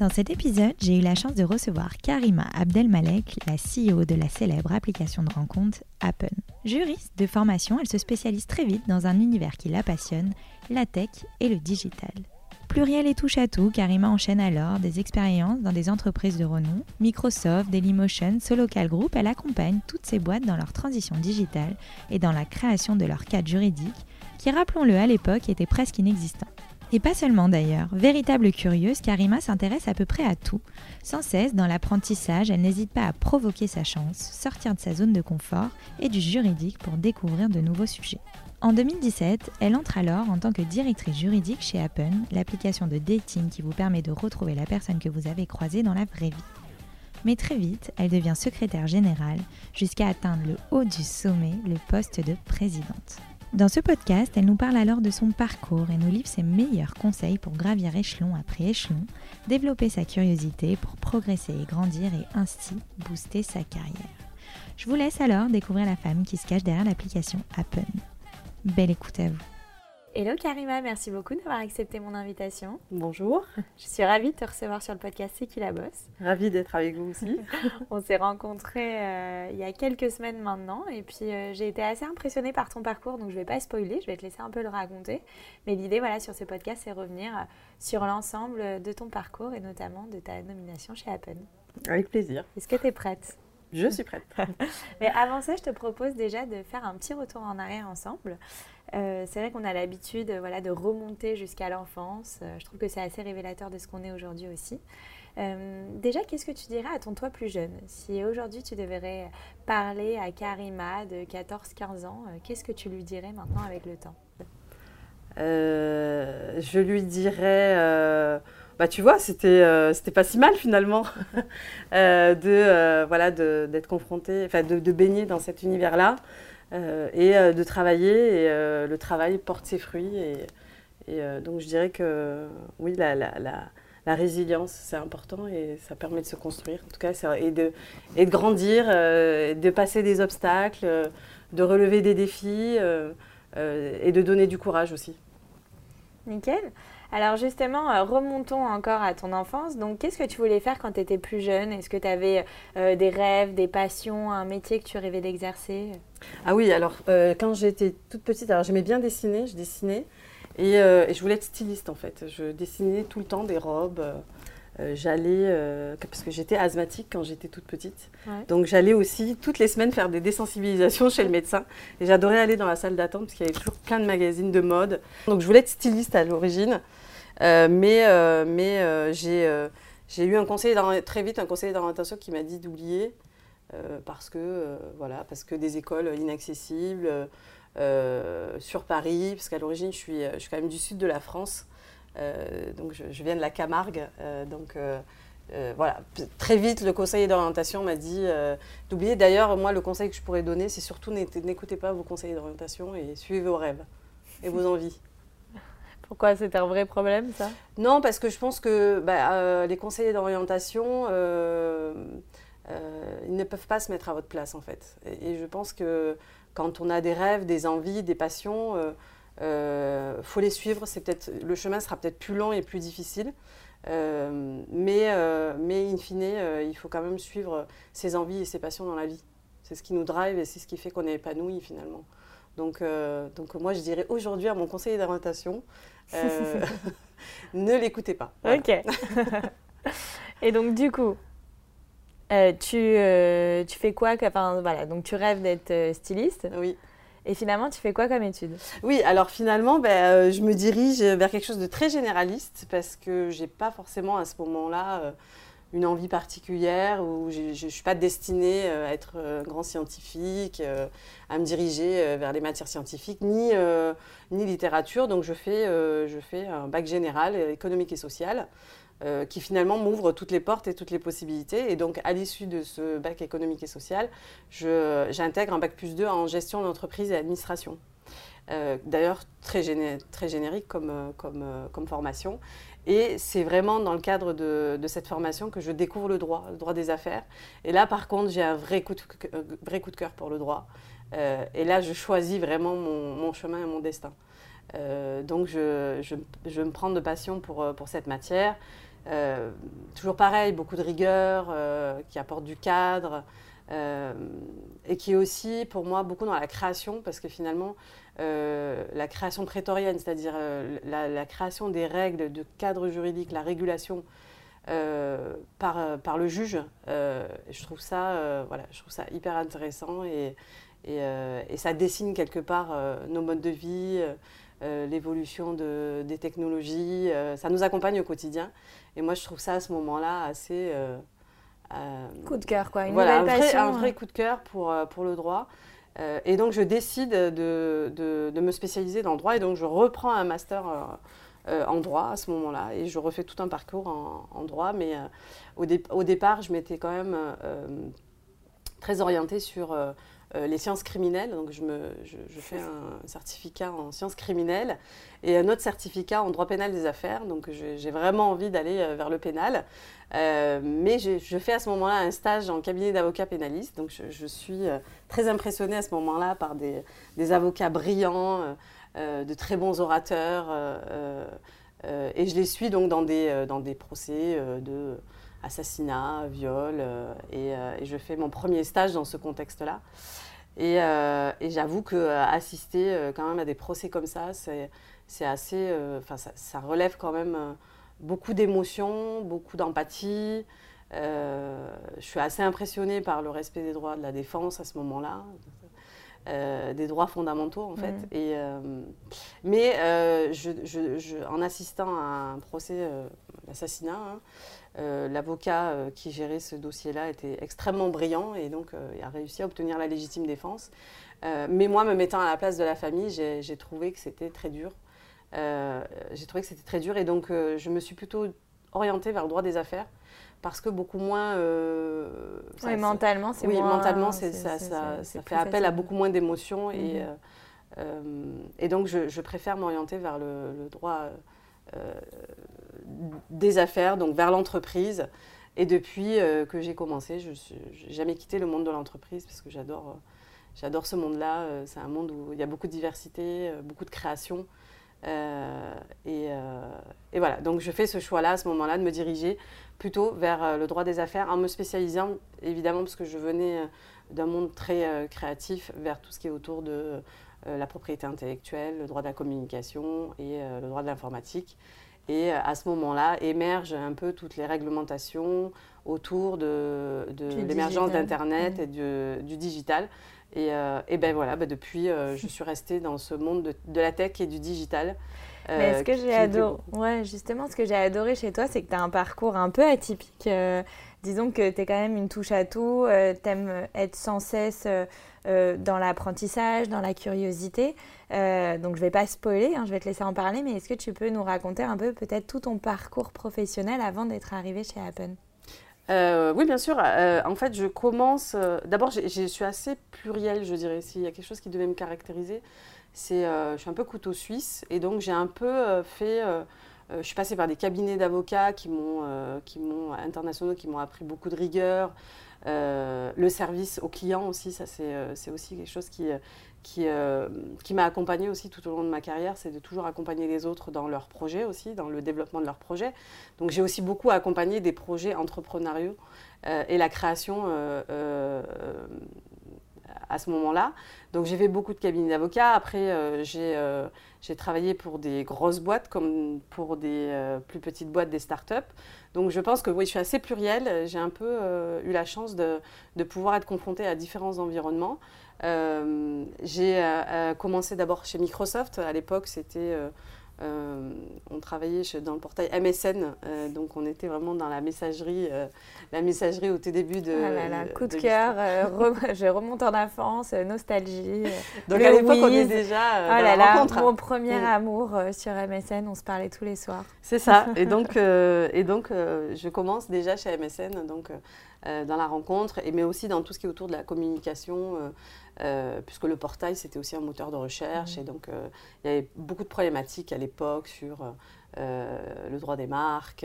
Dans cet épisode, j'ai eu la chance de recevoir Karima Abdelmalek, la CEO de la célèbre application de rencontre Appen. Juriste de formation, elle se spécialise très vite dans un univers qui la passionne, la tech et le digital. Pluriel et touche à tout, Karima enchaîne alors des expériences dans des entreprises de renom, Microsoft, Dailymotion, Solocal Group, elle accompagne toutes ces boîtes dans leur transition digitale et dans la création de leur cadre juridique, qui rappelons-le à l'époque était presque inexistant. Et pas seulement d'ailleurs. Véritable curieuse, Karima s'intéresse à peu près à tout. Sans cesse, dans l'apprentissage, elle n'hésite pas à provoquer sa chance, sortir de sa zone de confort et du juridique pour découvrir de nouveaux sujets. En 2017, elle entre alors en tant que directrice juridique chez Appen, l'application de dating qui vous permet de retrouver la personne que vous avez croisée dans la vraie vie. Mais très vite, elle devient secrétaire générale jusqu'à atteindre le haut du sommet, le poste de présidente. Dans ce podcast, elle nous parle alors de son parcours et nous livre ses meilleurs conseils pour gravir échelon après échelon, développer sa curiosité pour progresser et grandir et ainsi booster sa carrière. Je vous laisse alors découvrir la femme qui se cache derrière l'application Appen. Belle écoute à vous. Hello Karima, merci beaucoup d'avoir accepté mon invitation. Bonjour. Je suis ravie de te recevoir sur le podcast C'est qui la bosse. Ravie d'être avec vous aussi. On s'est rencontrés euh, il y a quelques semaines maintenant et puis euh, j'ai été assez impressionnée par ton parcours donc je ne vais pas spoiler, je vais te laisser un peu le raconter. Mais l'idée voilà sur ce podcast c'est revenir euh, sur l'ensemble de ton parcours et notamment de ta nomination chez Appen. Avec plaisir. Est-ce que tu es prête? Je suis prête. Mais avant ça, je te propose déjà de faire un petit retour en arrière ensemble. Euh, c'est vrai qu'on a l'habitude voilà, de remonter jusqu'à l'enfance. Euh, je trouve que c'est assez révélateur de ce qu'on est aujourd'hui aussi. Euh, déjà, qu'est-ce que tu dirais à ton toi plus jeune? Si aujourd'hui tu devrais parler à Karima de 14-15 ans, qu'est-ce que tu lui dirais maintenant avec le temps? Je lui dirais bah tu vois, c'était c'était pas si mal finalement voilà d'être confronté, enfin de, baigner dans cet univers-là. Euh, et euh, de travailler. Et euh, le travail porte ses fruits. Et, donc je dirais que oui, la, la, la, résilience, c'est important et ça permet de se construire, en tout cas, et de, et de grandir, de passer des obstacles, de relever des défis et de donner du courage aussi. Nickel. Alors justement, remontons encore à ton enfance. Donc qu'est-ce que tu voulais faire quand tu étais plus jeune? Est-ce que tu avais des rêves, des passions, un métier que tu rêvais d'exercer? Ah oui, alors euh, quand j'étais toute petite, alors j'aimais bien dessiner, je dessinais et, je voulais être styliste en fait. Je dessinais tout le temps des robes. j'allais, parce que j'étais asthmatique quand j'étais toute petite, donc j'allais aussi toutes les semaines faire des désensibilisations chez le médecin. Et j'adorais aller dans la salle d'attente parce qu'il y avait toujours plein de magazines de mode. Donc je voulais être styliste à l'origine. Euh, mais euh, mais euh, j'ai eu un conseiller très vite un conseiller d'orientation qui m'a dit d'oublier parce que voilà parce que des écoles inaccessibles sur Paris parce qu'à l'origine je suis je suis quand même du sud de la France donc je, viens de la Camargue donc voilà, très vite, le conseiller d'orientation m'a dit d'oublier. D'ailleurs, moi, le conseil que je pourrais donner, c'est surtout n'écoutez pas vos conseillers d'orientation et suivez vos rêves et vos envies. Pourquoi c'était un vrai problème ça? Non, parce que je pense que bah, euh, les conseillers d'orientation, euh, euh, ils ne peuvent pas se mettre à votre place en fait. Et, je pense que quand on a des rêves, des envies, des passions, il faut les suivre. C'est peut-être le chemin sera peut-être plus long et plus difficile. mais, mais in fine, il faut quand même suivre ses envies et ses passions dans la vie. C'est ce qui nous drive et c'est ce qui fait qu'on est épanoui finalement. Donc, donc moi, je dirais aujourd'hui à mon conseiller d'orientation, euh, ne l'écoutez pas. Ok. Et donc, du coup, euh, tu, euh, tu fais quoi enfin, voilà, Donc, tu rêves d'être styliste. Oui. Et finalement, tu fais quoi comme étude? Oui, alors finalement, ben, je me dirige vers quelque chose de très généraliste parce que j'ai pas forcément à ce moment-là une envie particulière ou je ne suis pas destinée à être un grand scientifique, à me diriger vers les matières scientifiques, ni, ni littérature. Donc je fais, je fais un bac général économique et social. Qui finalement m'ouvre toutes les portes et toutes les possibilités. Et donc, à l'issue de ce bac économique et social, j'intègre un bac plus 2 en gestion d'entreprise et administration. Euh, d'ailleurs très, très, générique comme, euh, comme, euh, formation. Et c'est vraiment dans le cadre de, cette formation que je découvre le droit, le droit des affaires. Et là, par contre, j'ai un vrai coup, de, cœur pour le droit. et là, je choisis vraiment mon, mon chemin et mon destin. donc, je, je, je, me prends de passion pour, pour cette matière. Toujours pareil, beaucoup de rigueur qui apporte du cadre. et qui est aussi pour moi beaucoup dans la création parce que finalement euh, la création prétorienne, c'est-à-dire euh, la, création des règles de cadre juridique, la régulation euh, par, par le juge, je, trouve ça, voilà, je trouve ça hyper intéressant et, et, ça dessine quelque part nos modes de vie, l'évolution de, des technologies, ça nous accompagne au quotidien. Et moi, je trouve ça à ce moment-là assez... coup de cœur, quoi, une voilà, nouvelle passion. Un vrai coup de cœur pour, pour le droit. Euh, et donc, je décide de, de, me spécialiser dans le droit. Et donc, je reprends un master euh, euh, en droit à ce moment-là. Et je refais tout un parcours en, droit. Mais au, au, départ, je m'étais quand même très orientée sur les sciences criminelles. Donc, je, me, je, je, fais un certificat en sciences criminelles et un autre certificat en droit pénal des affaires. Donc, j'ai vraiment envie d'aller vers le pénal. Euh, mais je, fais à ce moment-là un stage en cabinet d'avocat pénaliste. Donc je, suis euh, très impressionnée à ce moment-là par des, avocats brillants, euh, de très bons orateurs. et je les suis donc dans des, dans des procès de assassinat, viol. Et, je fais mon premier stage dans ce contexte-là. Et, et j'avoue qu'assister quand même à des procès comme ça, c'est assez. Enfin, ça, ça, relève quand même beaucoup d'émotions, beaucoup d'empathie. Euh, je suis assez impressionnée par le respect des droits de la défense à ce moment-là, euh, des droits fondamentaux en fait. Mm. Et, euh, mais je, en assistant à un procès d'assassinat, hein, l'avocat qui gérait ce dossier-là était extrêmement brillant et donc il a réussi à obtenir la légitime défense. mais moi, me mettant à la place de la famille, j'ai trouvé que c'était très dur. Euh, j'ai trouvé que c'était très dur et donc euh, je me suis plutôt orientée vers le droit des affaires parce que beaucoup moins. Euh, oui, mentalement, c'est oui, mentalement, ça, ça, fait appel à beaucoup moins d'émotions et, mhm. et donc je, préfère m'orienter vers le, droit des affaires, donc vers l'entreprise. Et depuis que j'ai commencé, je n'ai jamais quitté le monde de l'entreprise parce que j'adore, j'adore ce monde-là. C'est un monde où il y a beaucoup de diversité, beaucoup de création. Euh, euh, et, voilà, donc je fais ce choix-là à ce moment-là de me diriger plutôt vers euh, le droit des affaires en me spécialisant évidemment parce que je venais d'un monde très créatif vers tout ce qui est autour de la propriété intellectuelle, le droit de la communication et le droit de l'informatique. Et à ce moment-là émergent un peu toutes les réglementations autour de, l'émergence d'Internet mmh. et du digital. Euh, et, ben voilà, ben depuis, euh, je suis restée dans ce monde de, la tech et du digital. Euh, Mais ce que j'ai adoré, ouais, justement, ce que j'ai adoré chez toi, c'est que tu as un parcours un peu atypique. disons que tu es quand même une touche à tout, tu aimes être sans cesse dans l'apprentissage, dans la curiosité. donc je vais pas spoiler, hein, je vais te laisser en parler, mais est-ce que tu peux nous raconter un peu peut-être tout ton parcours professionnel avant d'être arrivé chez Appen euh, oui, bien sûr. Euh, en fait, je commence. Euh, d'abord, je suis assez plurielle, je dirais. S'il y a quelque chose qui devait me caractériser, c'est je suis un peu couteau suisse. Et donc, j'ai un peu fait. je suis passée par des cabinets d'avocats qui m'ont internationaux, qui m'ont appris beaucoup de rigueur. Le service aux clients aussi, ça c'est aussi quelque chose qui, euh, qui m'a accompagnée aussi tout au long de ma carrière, c'est de toujours accompagner les autres dans leurs projets aussi, dans le développement de leurs projets. Donc j'ai aussi beaucoup accompagné des projets entrepreneuriaux euh, et la création euh, à ce moment-là. Donc j'ai fait beaucoup de cabinets d'avocats. Après, j'ai travaillé pour des grosses boîtes comme pour des plus petites boîtes, des startups. Donc je pense que oui, je suis assez plurielle. J'ai un peu eu la chance de, de pouvoir être confrontée à différents environnements. Euh, j'ai euh, euh, commencé d'abord chez Microsoft. À l'époque, c'était on travaillait dans le portail MSN, donc on était vraiment dans la messagerie, la messagerie au tout début de. Ah là là, coup de, cœur, je remonte en enfance, nostalgie. donc à l'époque, on est déjà. oh là là, mon premier mm. amour sur MSN, on se parlait tous les soirs. C'est ça, et donc, et donc je commence déjà chez MSN, donc dans la rencontre, mais aussi dans tout ce qui est autour de la communication. Euh, puisque le portail, c'était aussi un moteur de recherche. Mmh. Et donc, euh, il y avait beaucoup de problématiques à l'époque sur euh, le droit des marques,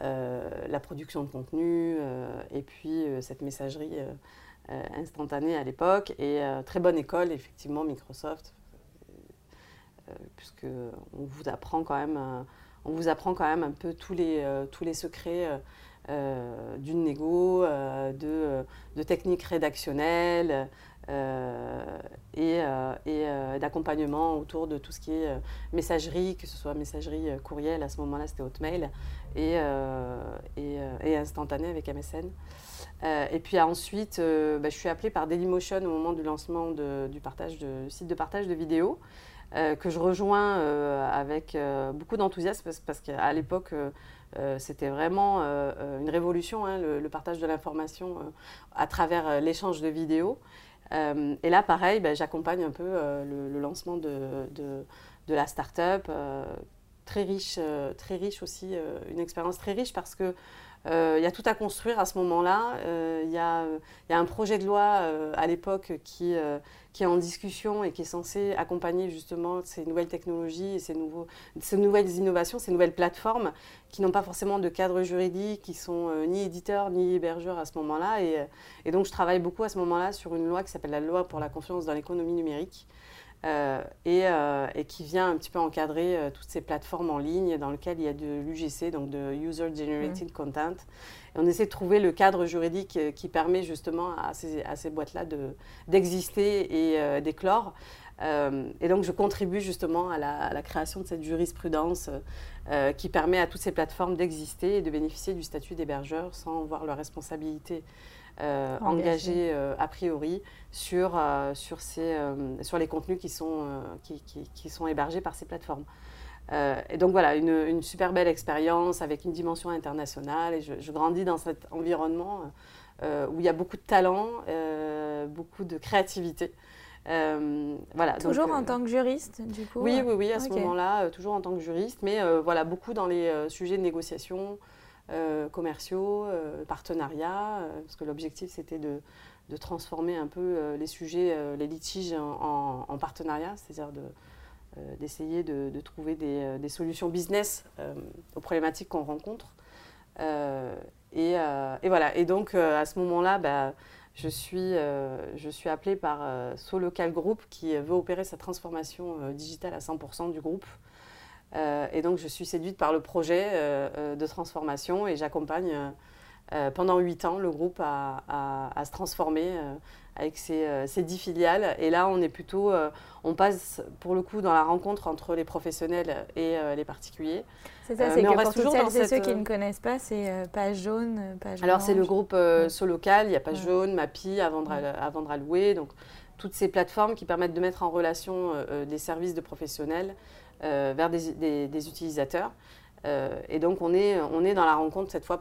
la production de contenu, et puis cette messagerie instantanée à l'époque. Et très bonne école, effectivement, Microsoft, puisque on vous apprend quand même, on vous apprend quand même un peu tous les, tous les secrets. D'une négo, de, de, techniques rédactionnelles, euh, et, euh, euh, d'accompagnement autour de tout ce qui est messagerie, que ce soit messagerie courriel, à ce moment-là c'était Hotmail, et, et, et, instantané avec MSN. et puis ensuite, bah, je suis appelée par Dailymotion au moment du lancement du partage site de partage de vidéos. que je rejoins avec beaucoup d'enthousiasme parce, parce qu'à l'époque, c'était vraiment une révolution, hein, le, partage de l'information à travers l'échange de vidéos. Euh, et là, pareil, ben, j'accompagne un peu euh, le, lancement de, de, la start-up. Euh, très riche, très riche aussi, une expérience très riche parce que il y a tout à construire à ce moment-là. Il y, y, a un projet de loi à l'époque qui, qui est en discussion et qui est censé accompagner justement ces nouvelles technologies et ces, nouveaux, ces nouvelles innovations, ces nouvelles plateformes qui n'ont pas forcément de cadre juridique, qui sont euh, ni éditeurs ni hébergeurs à ce moment-là. Et, et, donc je travaille beaucoup à ce moment-là sur une loi qui s'appelle la loi pour la confiance dans l'économie numérique. Euh, et, euh, et, qui vient un petit peu encadrer toutes ces plateformes en ligne dans lesquelles il y a de l'UGC, donc de User Generated Content, on essaie de trouver le cadre juridique euh, qui permet justement à ces, à ces boîtes-là d'exister et euh, d'éclore. Euh, et donc, je contribue justement à la, création de cette jurisprudence qui permet à toutes ces plateformes d'exister et de bénéficier du statut d'hébergeur sans voir leur responsabilité engagée a priori sur, sur, ces, sur les contenus qui sont, qui, qui, sont hébergés par ces plateformes. Euh, et donc voilà, une, super belle expérience avec une dimension internationale. Et je, grandis dans cet environnement euh, où il y a beaucoup de talent, euh, beaucoup de créativité. voilà, toujours en tant que juriste, du coup Oui, oui, oui, à ce moment-là, toujours en tant que juriste, mais voilà, beaucoup dans les sujets de négociation commerciaux, partenariats, parce que l'objectif c'était de, transformer un peu les sujets, les litiges en, en partenariat, c'est-à-dire de euh, d'essayer de, trouver des, euh, solutions business euh, aux problématiques qu'on rencontre. Et, voilà. Et donc, à ce moment-là, bah, je, suis, je suis appelée par So Local Group qui veut opérer sa transformation digitale à 100% du groupe. Et donc, je suis séduite par le projet de transformation et j'accompagne pendant huit ans le groupe à, à se transformer avec ses, ses, dix filiales. Et là, on est plutôt, on passe pour le coup dans la rencontre entre les professionnels et euh, les particuliers. C'est ça, euh, c'est que pour toutes celles et ceux qui ne connaissent pas, c'est euh, Page Jaune, Page Alors c'est le groupe Solocal, il y a Page Jaune, Mapi, à vendre à, vendre à louer, donc toutes ces plateformes qui permettent de mettre en relation des services de professionnels vers des, utilisateurs. et donc on est, on est dans la rencontre cette fois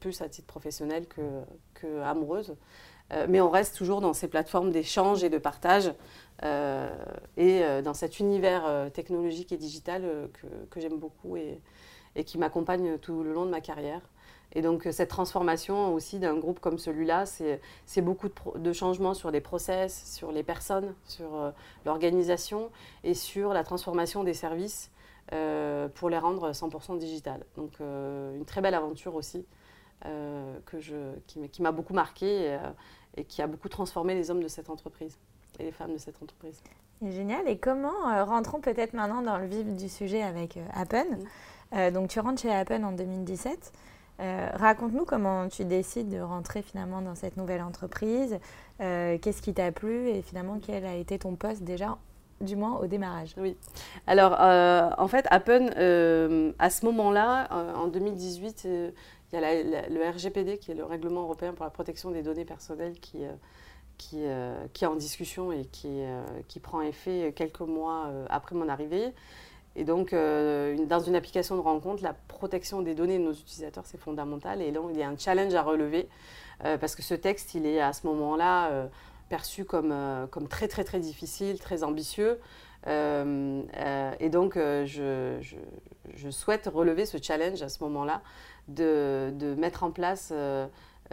plus à titre professionnel que, que amoureuse. mais on reste toujours dans ces plateformes d'échange et de partage euh, et euh, dans cet univers euh, technologique et digital que, que j'aime beaucoup et, et qui m'accompagne tout le long de ma carrière. Et donc cette transformation aussi d'un groupe comme celui-là, c'est beaucoup de, de, changements sur les process, sur les personnes, sur l'organisation et sur la transformation des services pour les rendre 100% digital. Donc une très belle aventure aussi que je, qui, m'a beaucoup marqué et, et, qui a beaucoup transformé les hommes de cette entreprise et les femmes de cette entreprise. Génial. Et comment, euh, rentrons peut-être maintenant dans le vif du sujet avec euh, Appen. Euh, donc tu rentres chez Appen en 2017. Raconte-nous comment tu décides de rentrer finalement dans cette nouvelle entreprise. Qu'est-ce qui t'a plu et finalement quel a été ton poste déjà du moins au démarrage? Oui. Alors, en fait, Appen, à ce moment-là, en 2018, il y a le RGPD, qui est le Règlement européen pour la protection des données personnelles, qui, qui, euh, qui, est en discussion et qui, euh, qui, prend effet quelques mois euh, après mon arrivée. Et donc, dans une application de rencontre, la protection des données de nos utilisateurs, c'est fondamental. Et donc, il y a un challenge à relever parce que ce texte, il est à ce moment-là perçu comme, très, très, très difficile, très ambitieux. et donc, je, souhaite relever ce challenge à ce moment-là de, mettre en place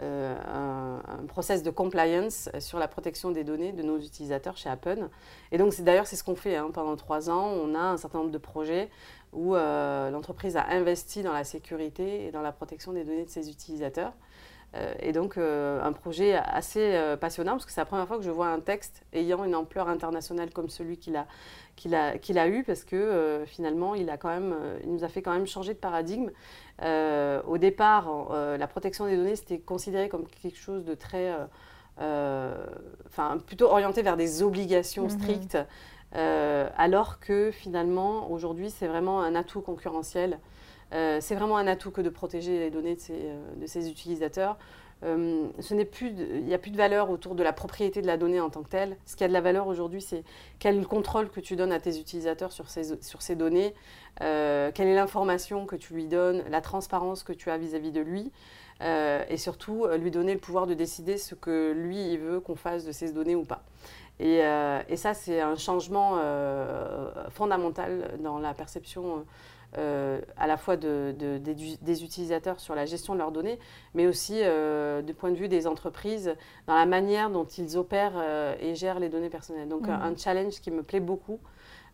euh, un, process de compliance sur la protection des données de nos utilisateurs chez Apple. Et donc, d'ailleurs, c'est ce qu'on fait hein. pendant trois ans. On a un certain nombre de projets où euh, l'entreprise a investi dans la sécurité et dans la protection des données de ses utilisateurs. Euh, et donc, un projet assez passionnant, parce que c'est la première fois que je vois un texte ayant une ampleur internationale comme celui qu'il a, qu'il a, qu'il a eu, parce que finalement, il, a quand même, il nous a fait quand même changer de paradigme. Euh, au départ, euh, la protection des données, c'était considéré comme quelque chose de très... Euh, enfin, plutôt orienté vers des obligations mhm. strictes, alors que finalement, aujourd'hui, c'est vraiment un atout concurrentiel. c'est vraiment un atout que de protéger les données de ses, de ses utilisateurs. Euh, ce n'est plus, il n'y a plus de valeur autour de la propriété de la donnée en tant que telle. Ce qui a de la valeur aujourd'hui, c'est quel contrôle que tu donnes à tes utilisateurs sur ces, données, euh, quelle est l'information que tu lui donnes, la transparence que tu as vis-à-vis de lui, euh, et surtout lui donner le pouvoir de décider ce que lui il veut qu'on fasse de ces données ou pas. Et ça, c'est un changement fondamental dans la perception euh, à la fois de, des, utilisateurs sur la gestion de leurs données, mais aussi euh, du point de vue des entreprises dans la manière dont ils opèrent euh, et gèrent les données personnelles. Donc mhm. un challenge qui me plaît beaucoup.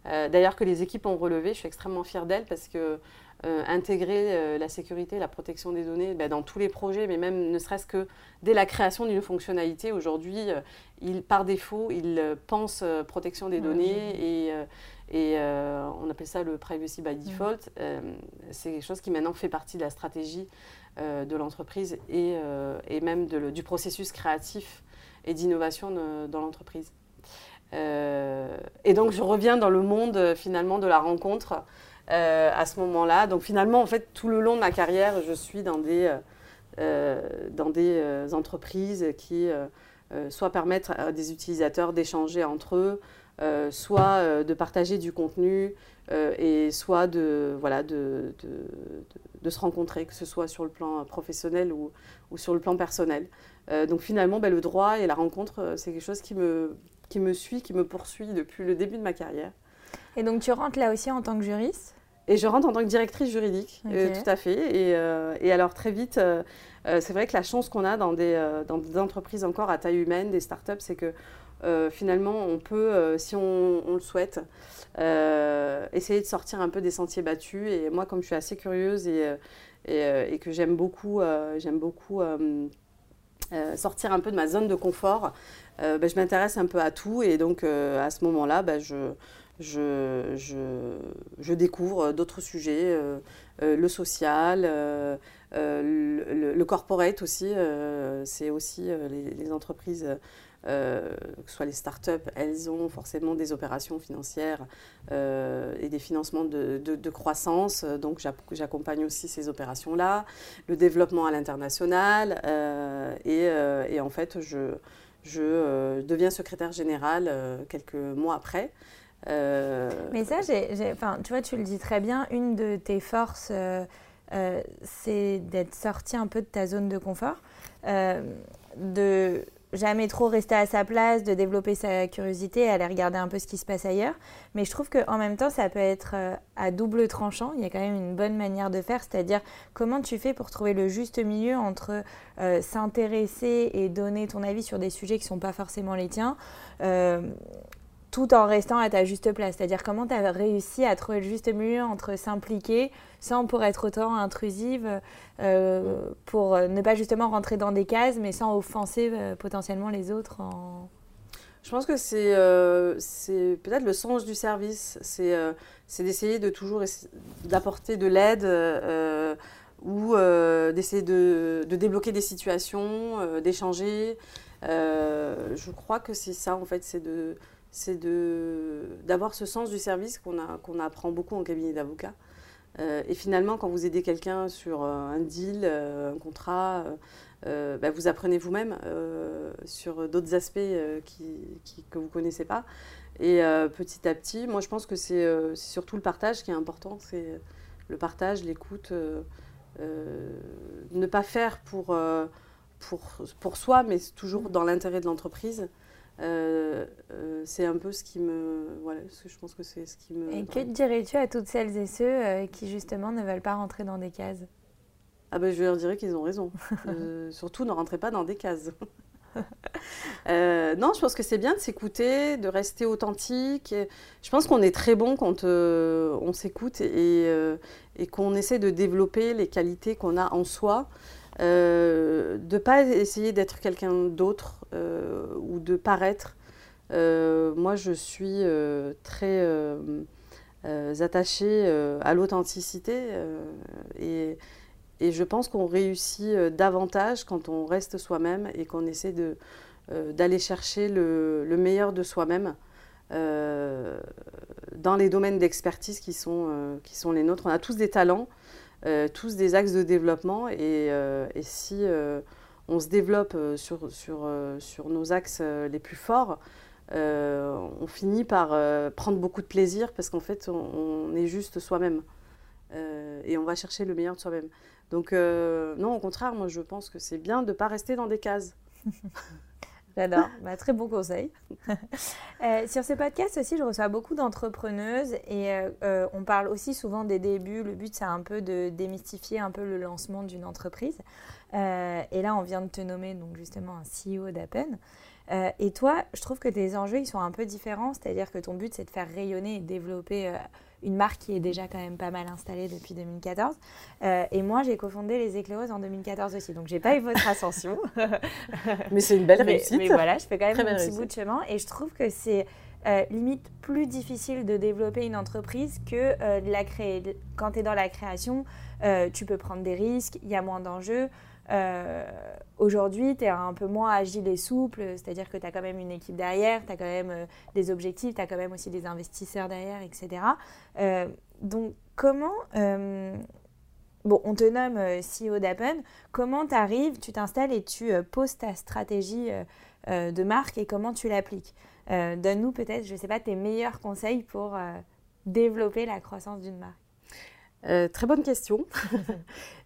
D'ailleurs que les équipes ont relevé, je suis extrêmement fière d'elles parce que intégrer la sécurité, la protection des données ben, dans tous les projets, mais même ne serait-ce que dès la création d'une fonctionnalité, aujourd'hui, par défaut, ils pensent protection des données et et euh, on appelle ça le privacy by default. Mm. Euh, c'est quelque chose qui maintenant fait partie de la stratégie euh, de l'entreprise et, et, même du processus créatif et d'innovation dans l'entreprise. et donc je reviens dans le monde finalement de la rencontre à ce moment-là. Donc finalement, en fait, tout le long de ma carrière, je suis dans des, dans des entreprises qui soit permettent à des utilisateurs d'échanger entre eux, euh, soit euh, de partager du contenu euh, et soit de, voilà, de, de, se rencontrer, que ce soit sur le plan professionnel ou, ou sur le plan personnel. donc finalement, ben, le droit et la rencontre, c'est quelque chose qui me, qui me suit, qui me poursuit depuis le début de ma carrière. Et donc tu rentres là aussi en tant que juriste? Et je rentre en tant que directrice juridique, tout à fait. Et, et, alors très vite, c'est vrai que la chance qu'on a dans des, dans des entreprises encore à taille humaine, des startups, c'est que euh, finalement, on peut, euh, si on, le souhaite, euh, essayer de sortir un peu des sentiers battus. Et moi, comme je suis assez curieuse et, et, que j'aime beaucoup, j'aime beaucoup sortir un peu de ma zone de confort, ben, je m'intéresse un peu à tout. Et donc, à ce moment-là, ben, je, découvre d'autres sujets, le social, le, corporate aussi. c'est aussi les entreprises euh, que ce soit les startups, elles ont forcément des opérations financières euh, et des financements de, croissance. Donc j'accompagne aussi ces opérations-là, le développement à l'international. Euh, et, en fait, je, je deviens secrétaire générale quelques mois après. Mais ça, tu vois, tu le dis très bien, une de tes forces, c'est d'être sorti un peu de ta zone de confort. de jamais trop rester à sa place, de développer sa curiosité, aller regarder un peu ce qui se passe ailleurs. Mais je trouve qu'en même temps, ça peut être euh, à double tranchant. Il y a quand même une bonne manière de faire, c'est-à-dire comment tu fais pour trouver le juste milieu entre euh, s'intéresser et donner ton avis sur des sujets qui ne sont pas forcément les tiens. Euh, tout en restant à ta juste place. C'est-à-dire comment tu as réussi à trouver le juste milieu entre s'impliquer sans pour être autant intrusive, euh, pour ne pas justement rentrer dans des cases, mais sans offenser euh, potentiellement les autres. Je pense que c'est euh, peut-être le sens du service, c'est d'essayer de toujours d'apporter de l'aide ou d'essayer de, de, débloquer des situations, d'échanger. je crois que c'est ça en fait, c'est de c'est d'avoir ce sens du service qu'on apprend beaucoup en cabinet d'avocat. Euh, et finalement, quand vous aidez quelqu'un sur euh, un deal, euh, un contrat, bah, vous apprenez vous-même sur d'autres aspects qui, que vous ne connaissez pas. Et petit à petit, moi je pense que c'est surtout le partage qui est important. C'est le partage, l'écoute. ne pas faire pour, pour, pour soi, mais toujours dans l'intérêt de l'entreprise. Euh, euh, c'est un peu ce qui me. Voilà, je pense que c'est ce qui me. Et que dirais-tu à toutes celles et ceux euh, qui, justement, ne veulent pas rentrer dans des cases? Ah, ben, je leur dirais qu'ils ont raison. surtout, ne rentrez pas dans des cases. non, je pense que c'est bien de s'écouter, de rester authentique. je pense qu'on est très bon quand on s'écoute et, et qu'on essaie de développer les qualités qu'on a en soi. De ne pas essayer d'être quelqu'un d'autre euh, ou de paraître. Euh, moi, je suis euh, très attachée à l'authenticité et, je pense qu'on réussit davantage quand on reste soi-même et qu'on essaie d'aller chercher le, le, meilleur de soi-même dans les domaines d'expertise qui sont les nôtres. On a tous des talents, tous des axes de développement et, et si on se développe euh, sur, sur, euh, sur nos axes euh, les plus forts, on finit par prendre beaucoup de plaisir parce qu'en fait, on, est juste soi-même. et on va chercher le meilleur de soi-même. Donc, non, au contraire, moi, je pense que c'est bien de ne pas rester dans des cases. J'adore, bah, très bon conseil. sur ce podcast aussi, je reçois beaucoup d'entrepreneuses et on parle aussi souvent des débuts. Le but, c'est un peu de démystifier un peu le lancement d'une entreprise. Euh, et là, on vient de te nommer donc justement un CEO d'Appen. Euh, et toi, je trouve que tes enjeux, ils sont un peu différents. C'est-à-dire que ton but, c'est de faire rayonner et développer euh, une marque qui est déjà quand même pas mal installée depuis 2014. et moi, j'ai cofondé Les Éclaireuses en 2014 aussi. Donc, j'ai pas eu votre ascension. mais c'est une belle réussite. Mais, voilà, je fais quand même un petit bout de chemin. Et je trouve que c'est limite plus difficile de développer une entreprise que de la créer. Quand tu es dans la création, tu peux prendre des risques, il y a moins d'enjeux. Euh, aujourd'hui, tu es un peu moins agile et souple, c'est-à-dire que tu as quand même une équipe derrière, tu as quand même euh, des objectifs, tu as quand même aussi des investisseurs derrière, etc. Euh, donc, comment. on te nomme CEO d'Appen. Comment tu arrives, tu t'installes et tu poses ta stratégie de marque et comment tu l'appliques? Donne-nous peut-être, je ne sais pas, tes meilleurs conseils pour développer la croissance d'une marque. Euh, très bonne question.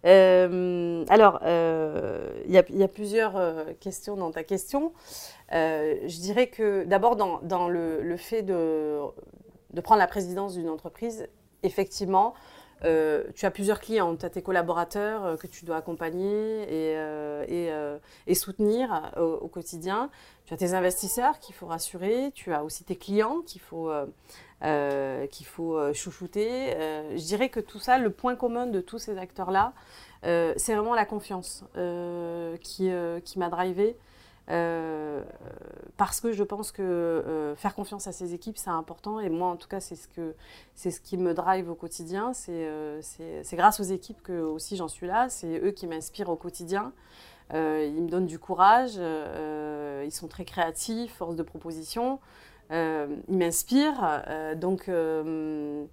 Euh, alors, euh, il y, a plusieurs questions dans ta question. je dirais que d'abord, dans, le, fait de, prendre la présidence d'une entreprise, effectivement, tu as plusieurs clients. Tu as tes collaborateurs que tu dois accompagner et, soutenir au, quotidien. Tu as tes investisseurs qu'il faut rassurer. Tu as aussi tes clients qu'il faut euh, qu'il faut euh, chouchouter. Euh, je dirais que tout ça, le point commun de tous ces acteurs-là, c'est vraiment la confiance qui, qui m'a drivé. parce que je pense que faire confiance à ses équipes, c'est important. Et moi, en tout cas, c'est ce, ce qui me drive au quotidien. C'est, c'est, grâce aux équipes que aussi j'en suis là. C'est eux qui m'inspirent au quotidien. ils me donnent du courage. ils sont très créatifs, force de proposition. Euh, il m'inspire. Euh, donc, euh,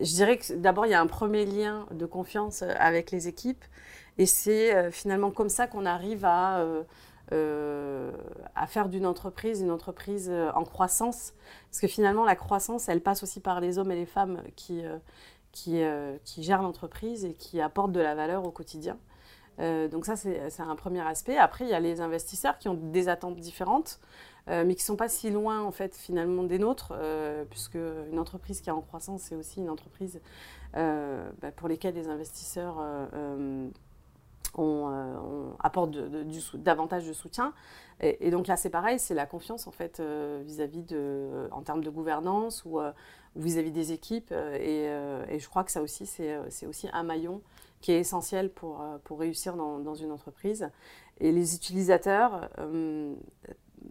je dirais que d'abord, il y a un premier lien de confiance avec les équipes. Et c'est finalement comme ça qu'on arrive à, faire d'une entreprise une entreprise en croissance. Parce que finalement, la croissance, elle passe aussi par les hommes et les femmes qui, qui gèrent l'entreprise et qui apportent de la valeur au quotidien. donc ça, c'est un premier aspect. Après, il y a les investisseurs qui ont des attentes différentes. Euh, mais qui ne sont pas si loin en fait finalement des nôtres, euh, puisque une entreprise qui est en croissance, c'est aussi une entreprise euh, bah, pour lesquelles les investisseurs apportent davantage de soutien. Et, donc là, c'est pareil, c'est la confiance en fait vis-à-vis en termes de gouvernance ou vis-à-vis des équipes. Et, je crois que ça aussi, c'est aussi un maillon qui est essentiel pour, réussir dans, une entreprise. Et les utilisateurs,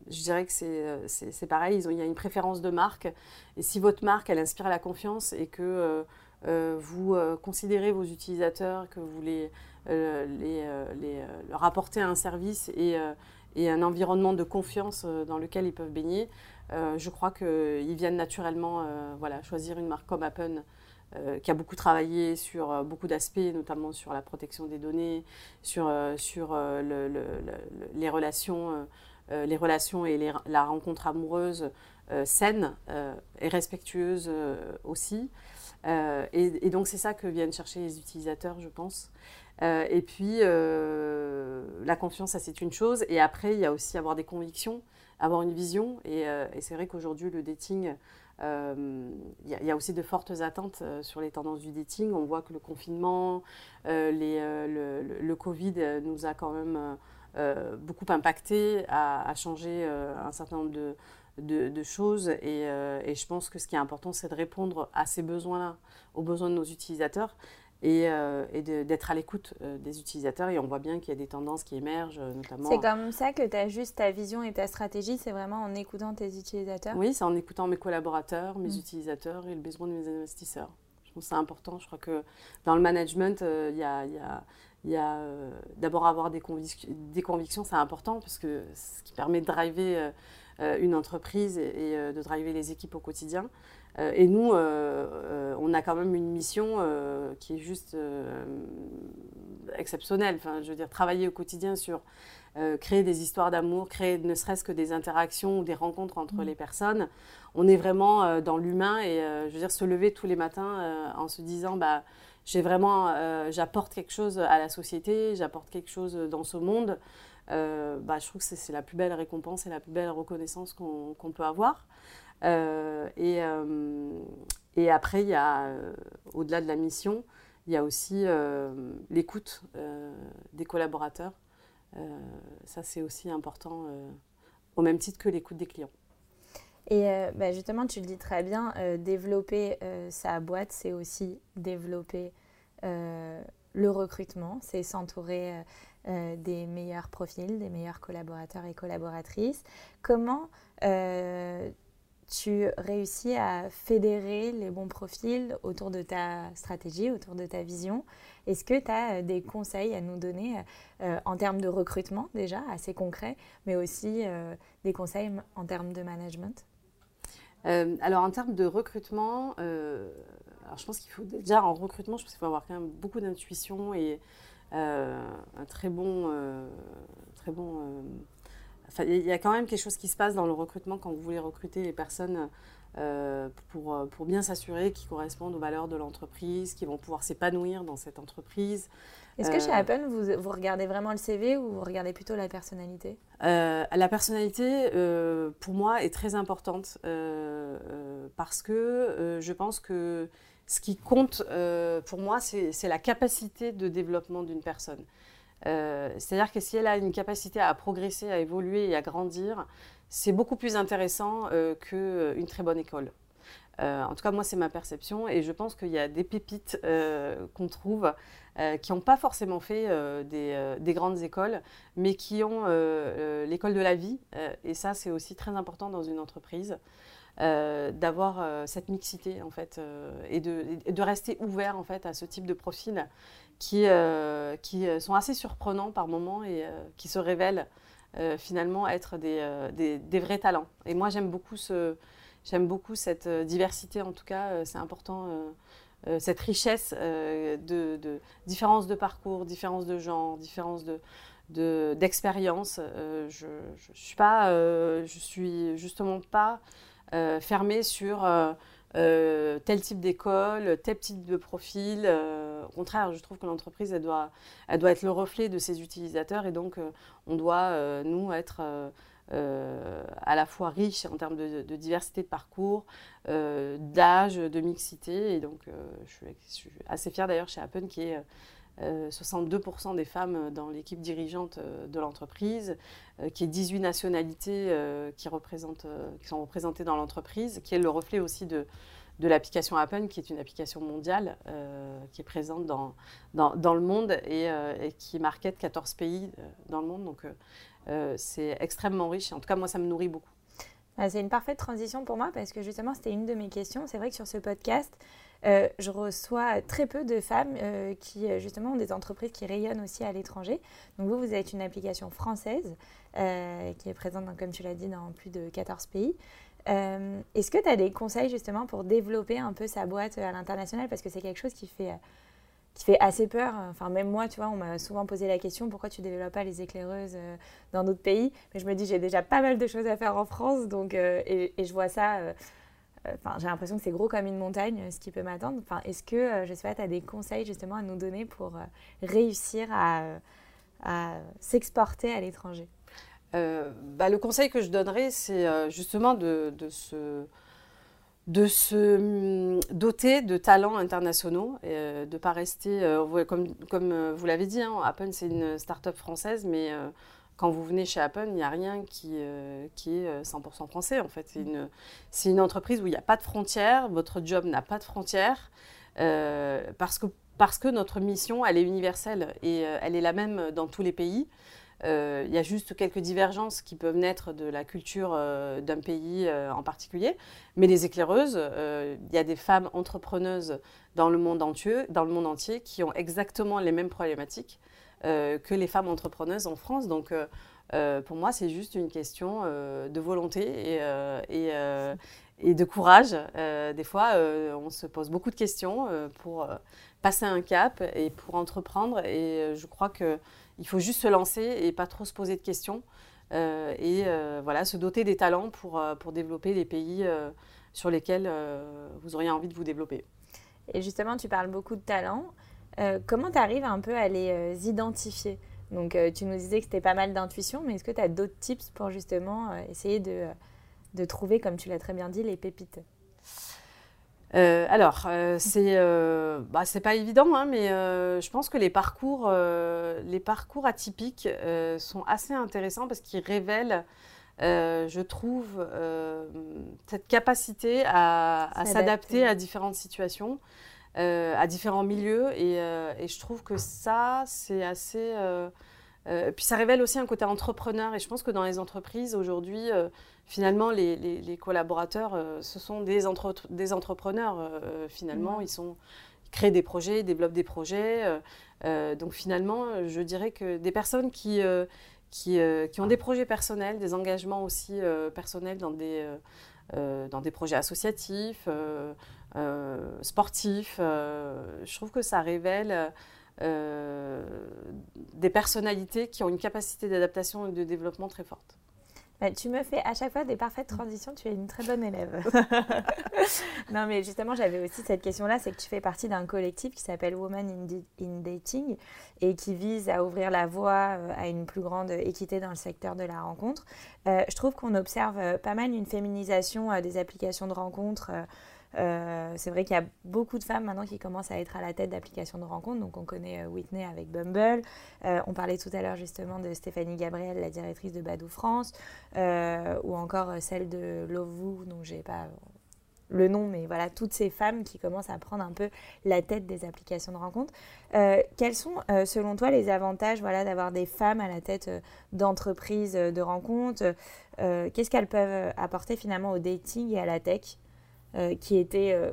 je dirais que c'est euh, pareil, ils ont, il y a une préférence de marque. Et si votre marque, elle inspire la confiance et que euh, euh, vous considérez vos utilisateurs, que vous les, les, leur apportez un service et, et, un environnement de confiance dans lequel ils peuvent baigner, je crois qu'ils viennent naturellement voilà, choisir une marque comme Appen. qui a beaucoup travaillé sur beaucoup d'aspects, notamment sur la protection des données, sur, sur le, les relations les relations et la rencontre amoureuse saine et respectueuse aussi. Et, donc c'est ça que viennent chercher les utilisateurs, je pense. et puis la confiance, ça c'est une chose. Et après, il y a aussi avoir des convictions, avoir une vision. Et, c'est vrai qu'aujourd'hui, le dating, il y, a aussi de fortes attentes sur les tendances du dating. On voit que le confinement, le, Covid nous a quand même euh, beaucoup impacté, a, changé euh, un certain nombre de, de, choses. Et, euh, et, je pense que ce qui est important, c'est de répondre à ces besoins-là, aux besoins de nos utilisateurs. Et, et d'être à l'écoute des utilisateurs. Et on voit bien qu'il y a des tendances qui émergent, notamment. C'est comme ça que tu as juste ta vision et ta stratégie, c'est vraiment en écoutant tes utilisateurs? Oui, c'est en écoutant mes collaborateurs, mes mm. utilisateurs et le besoin de mes investisseurs. Je pense que c'est important. Je crois que dans le management, il y a, y a il y a euh, d'abord avoir des, des convictions, c'est important parce que ce qui permet de driver euh, euh, une entreprise et, de driver les équipes au quotidien. et nous, on a quand même une mission qui est juste exceptionnelle. Enfin, je veux dire, travailler au quotidien sur créer des histoires d'amour, créer ne serait-ce que des interactions ou des rencontres entre mmh. les personnes. On est vraiment dans l'humain et je veux dire, se lever tous les matins en se disant, bah, j'ai vraiment, euh, j'apporte quelque chose à la société, j'apporte quelque chose dans ce monde. Euh, bah, je trouve que c'est la plus belle récompense et la plus belle reconnaissance qu'on peut avoir. Euh, et, et, après, il y a, au-delà de la mission, il y a aussi l'écoute des collaborateurs. ça, c'est aussi important, au même titre que l'écoute des clients. Et euh, bah, justement, tu le dis très bien, euh, développer euh, sa boîte, c'est aussi développer le recrutement, c'est s'entourer des meilleurs profils, des meilleurs collaborateurs et collaboratrices. Comment tu réussis à fédérer les bons profils autour de ta stratégie, autour de ta vision? Est-ce que tu as des conseils à nous donner en termes de recrutement déjà, assez concrets, mais aussi des conseils en termes de management? Euh, alors en termes de recrutement, euh, alors je pense qu'il faut déjà en recrutement, je pense qu'il faut avoir quand même beaucoup d'intuition et euh, un très bon, très bon. Enfin, il y a quand même quelque chose qui se passe dans le recrutement quand vous voulez recruter les personnes pour, pour bien s'assurer qu'ils correspondent aux valeurs de l'entreprise, qu'ils vont pouvoir s'épanouir dans cette entreprise. Est-ce que chez euh, Apple, vous, vous, regardez vraiment le CV ou vous regardez plutôt la personnalité? La personnalité, pour moi, est très importante parce que je pense que ce qui compte pour moi, c'est la capacité de développement d'une personne. C'est-à-dire que si elle a une capacité à progresser, à évoluer et à grandir, c'est beaucoup plus intéressant euh, qu'une euh, très bonne école. Euh, en tout cas, moi, c'est ma perception et je pense qu'il y a des pépites qu'on trouve qui n'ont pas forcément fait des, grandes écoles, mais qui ont l'école de la vie. et ça, c'est aussi très important dans une entreprise. d'avoir cette mixité en fait et de, rester ouvert en fait à ce type de profils qui, qui sont assez surprenants par moments et qui se révèlent euh, finalement être euh, des, des, vrais talents. Et moi, j'aime beaucoup, ce, j'aime beaucoup cette euh, diversité, en tout cas, c'est important, cette richesse de, de différence de parcours, différence de genre, différence de, d'expérience. je, je, suis justement pas fermée sur euh, tel type d'école, tel type de profil. Euh, au contraire, je trouve que l'entreprise, doit, être le reflet de ses utilisateurs et donc euh, on doit, nous, être à la fois riche en termes de, diversité de parcours, d'âge, de mixité. Et donc, je suis, je, suis, assez fière d'ailleurs chez Apple qui est 62% des femmes dans l'équipe dirigeante de l'entreprise, qui est 18 nationalités qui, sont représentées dans l'entreprise, qui est le reflet aussi de, l'application Apple, qui est une application mondiale, qui est présente dans, dans, le monde et, qui market 14 pays dans le monde. Donc c'est extrêmement riche. En tout cas, moi, ça me nourrit beaucoup. Ah, c'est une parfaite transition pour moi parce que justement, c'était une de mes questions. C'est vrai que sur ce podcast, euh, je reçois très peu de femmes euh, qui, euh, justement, ont des entreprises qui rayonnent aussi à l'étranger. Donc, vous, vous êtes une application française qui est présente, comme tu l'as dit, dans plus de 14 pays. Est-ce que tu as des conseils, justement, pour développer un peu sa boîte à l'international? Parce que c'est quelque chose qui fait qui fait assez peur. Enfin, même moi, tu vois, on m'a souvent posé la question pourquoi tu développes pas les éclaireuses euh, dans d'autres pays? Mais je me dis, j'ai déjà pas mal de choses à faire en France, donc, euh, et, je vois ça. Euh, enfin, j'ai l'impression que c'est gros comme une montagne, ce qui peut m'attendre. Enfin, est-ce que, je sais pas, tu as des conseils justement à nous donner pour réussir à, s'exporter à l'étranger? Bah, Le conseil que je donnerais, c'est justement de se de se hum, doter de talents internationaux, et, euh, de ne pas rester, euh, comme, comme euh, vous l'avez dit, hein, Apple c'est une start-up française, mais quand vous venez chez Apple, il n'y a rien qui, qui est 100% français en fait. C'est une, une, entreprise où il n'y a pas de frontières, votre job n'a pas de frontières, parce, que, parce que notre mission, elle est universelle et elle est la même dans tous les pays. Euh, il y a juste quelques divergences qui peuvent naître de la culture euh, d'un pays euh, en particulier. Mais les éclaireuses, il y a des femmes entrepreneuses dans le monde entier, dans le monde entier qui ont exactement les mêmes problématiques que les femmes entrepreneuses en France. Donc, pour moi, c'est juste une question de volonté et, et de courage. des fois, on se pose beaucoup de questions pour passer un cap et pour entreprendre. Et je crois que il faut juste se lancer et pas trop se poser de questions. Euh, et euh, voilà, se doter des talents pour, euh, pour développer les pays sur lesquels vous auriez envie de vous développer. Et justement, tu parles beaucoup de talents. comment tu arrives un peu à les identifier? Donc, tu nous disais que c'était pas mal d'intuition, mais est-ce que tu as d'autres tips pour justement essayer de, de trouver, comme tu l'as très bien dit, les pépites? Euh, alors, euh, c'est euh, bah, pas évident, hein, mais je pense que les parcours, les parcours atypiques sont assez intéressants parce qu'ils révèlent, je trouve, cette capacité à, s'adapter à différentes situations, à différents milieux, et, et, je trouve que ça, c'est assez euh, puis ça révèle aussi un côté entrepreneur. Et je pense que dans les entreprises, aujourd'hui, euh, finalement, les, collaborateurs, euh, ce sont des, des entrepreneurs. finalement, ils, sont, créent des projets, développent des projets. donc finalement, je dirais que des personnes qui, qui, qui, ont des projets personnels, des engagements aussi personnels dans des, dans des projets associatifs, sportifs, je trouve que ça révèle euh, des personnalités qui ont une capacité d'adaptation et de développement très forte. Bah, tu me fais à chaque fois des parfaites transitions, tu es une très bonne élève. non, mais justement, j'avais aussi cette question-là, c'est que tu fais partie d'un collectif qui s'appelle Women in, Dating et qui vise à ouvrir la voie euh, à une plus grande équité dans le secteur de la rencontre. Euh, je trouve qu'on observe pas mal une féminisation des applications de rencontres. Euh, c'est vrai qu'il y a beaucoup de femmes maintenant qui commencent à être à la tête d'applications de rencontres. Donc on connaît euh, Whitney avec Bumble. Euh, on parlait tout à l'heure justement de Stéphanie Gabriel, la directrice de Badou France, ou encore celle de Lovoo, dont j'ai pas le nom, mais voilà, toutes ces femmes qui commencent à prendre un peu la tête des applications de rencontres. quels sont, selon toi, les avantages voilà, d'avoir des femmes à la tête d'entreprises de rencontres? Qu'est-ce qu'elles peuvent apporter finalement au dating et à la tech? Qui était euh,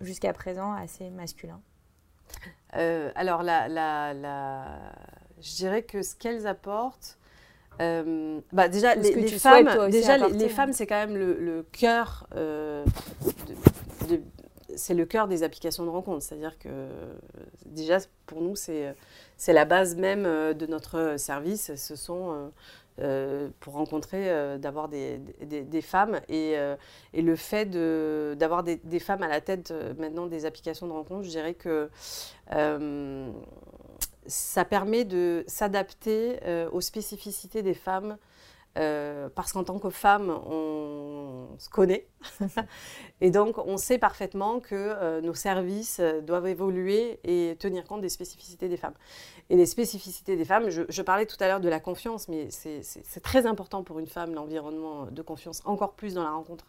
jusqu'à présent assez masculin euh, Alors, la, la, je dirais que ce qu'elles apportent, bah déjà, les, femmes, déjà les, femmes, c'est quand même le, cœur, c'est le cœur des applications de rencontre. C'est-à-dire que déjà, pour nous, c'est la base même de notre service. Ce sont euh, pour rencontrer, euh, d'avoir des, des, femmes. Et, euh, et, le fait d'avoir des, des, femmes à la tête maintenant des applications de rencontre, je dirais que ça permet de s'adapter aux spécificités des femmes euh, parce qu'en tant que femme, on se connaît. et donc, on sait parfaitement que euh, nos services euh, doivent évoluer et tenir compte des spécificités des femmes. Et les spécificités des femmes, je, parlais tout à l'heure de la confiance, mais c'est très important pour une femme, l'environnement de confiance, encore plus dans la rencontre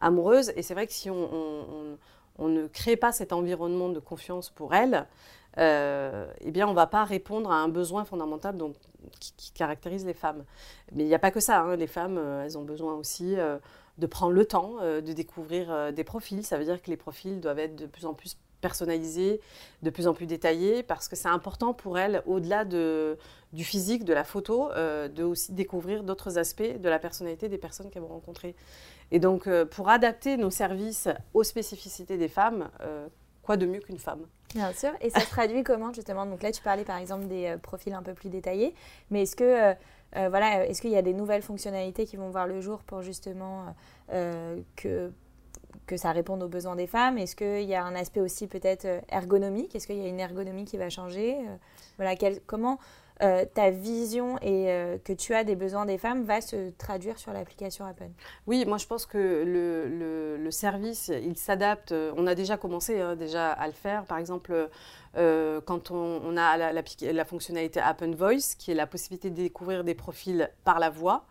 amoureuse. Et c'est vrai que si on, on, ne crée pas cet environnement de confiance pour elle, eh bien, on ne va pas répondre à un besoin fondamental qui, caractérise les femmes. Mais il n'y a pas que ça. Hein. Les femmes, euh, elles ont besoin aussi euh, de prendre le temps euh, de découvrir des profils. Ça veut dire que les profils doivent être de plus en plus personnalisés, de plus en plus détaillés, parce que c'est important pour elles, au-delà de, du physique, de la photo, de aussi découvrir d'autres aspects de la personnalité des personnes qu'elles vont rencontrer. Et donc, pour adapter nos services aux spécificités des femmes, quoi de mieux qu'une femme Bien sûr. Et ça se traduit comment justement? Donc là, tu parlais par exemple des profils un peu plus détaillés, mais est-ce que voilà, est-ce qu'il y a des nouvelles fonctionnalités qui vont voir le jour pour justement que que ça réponde aux besoins des femmes? Est-ce qu'il y a un aspect aussi peut-être euh, ergonomique? Est-ce qu'il y a une ergonomie qui va changer? Euh, Voilà, comment euh, ta vision et que tu as des besoins des femmes va se traduire sur l'application Apple Oui, moi je pense que le, le, service, il s'adapte. On a déjà commencé hein, déjà à le faire. Par exemple, quand on, a la, la, fonctionnalité Apple Voice, qui est la possibilité de découvrir des profils par la voix.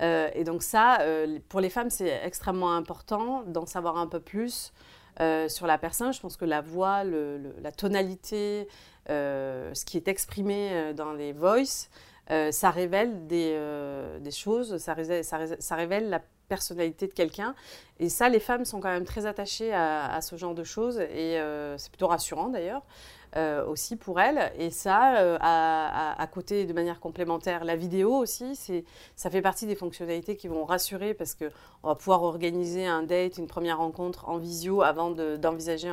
Euh, et donc ça, euh, pour les femmes, c'est extrêmement important d'en savoir un peu plus euh, sur la personne. Je pense que la voix, la tonalité, ce qui est exprimé dans les voices, ça révèle des, choses, ça, révèle la personnalité de quelqu'un. Et ça, les femmes sont quand même très attachées à ce genre de choses et c'est plutôt rassurant d'ailleurs. Euh, aussi pour elle. Et ça, euh, à, côté, de manière complémentaire, la vidéo aussi, ça fait partie des fonctionnalités qui vont rassurer parce qu'on va pouvoir organiser un date, une première rencontre en visio avant d'envisager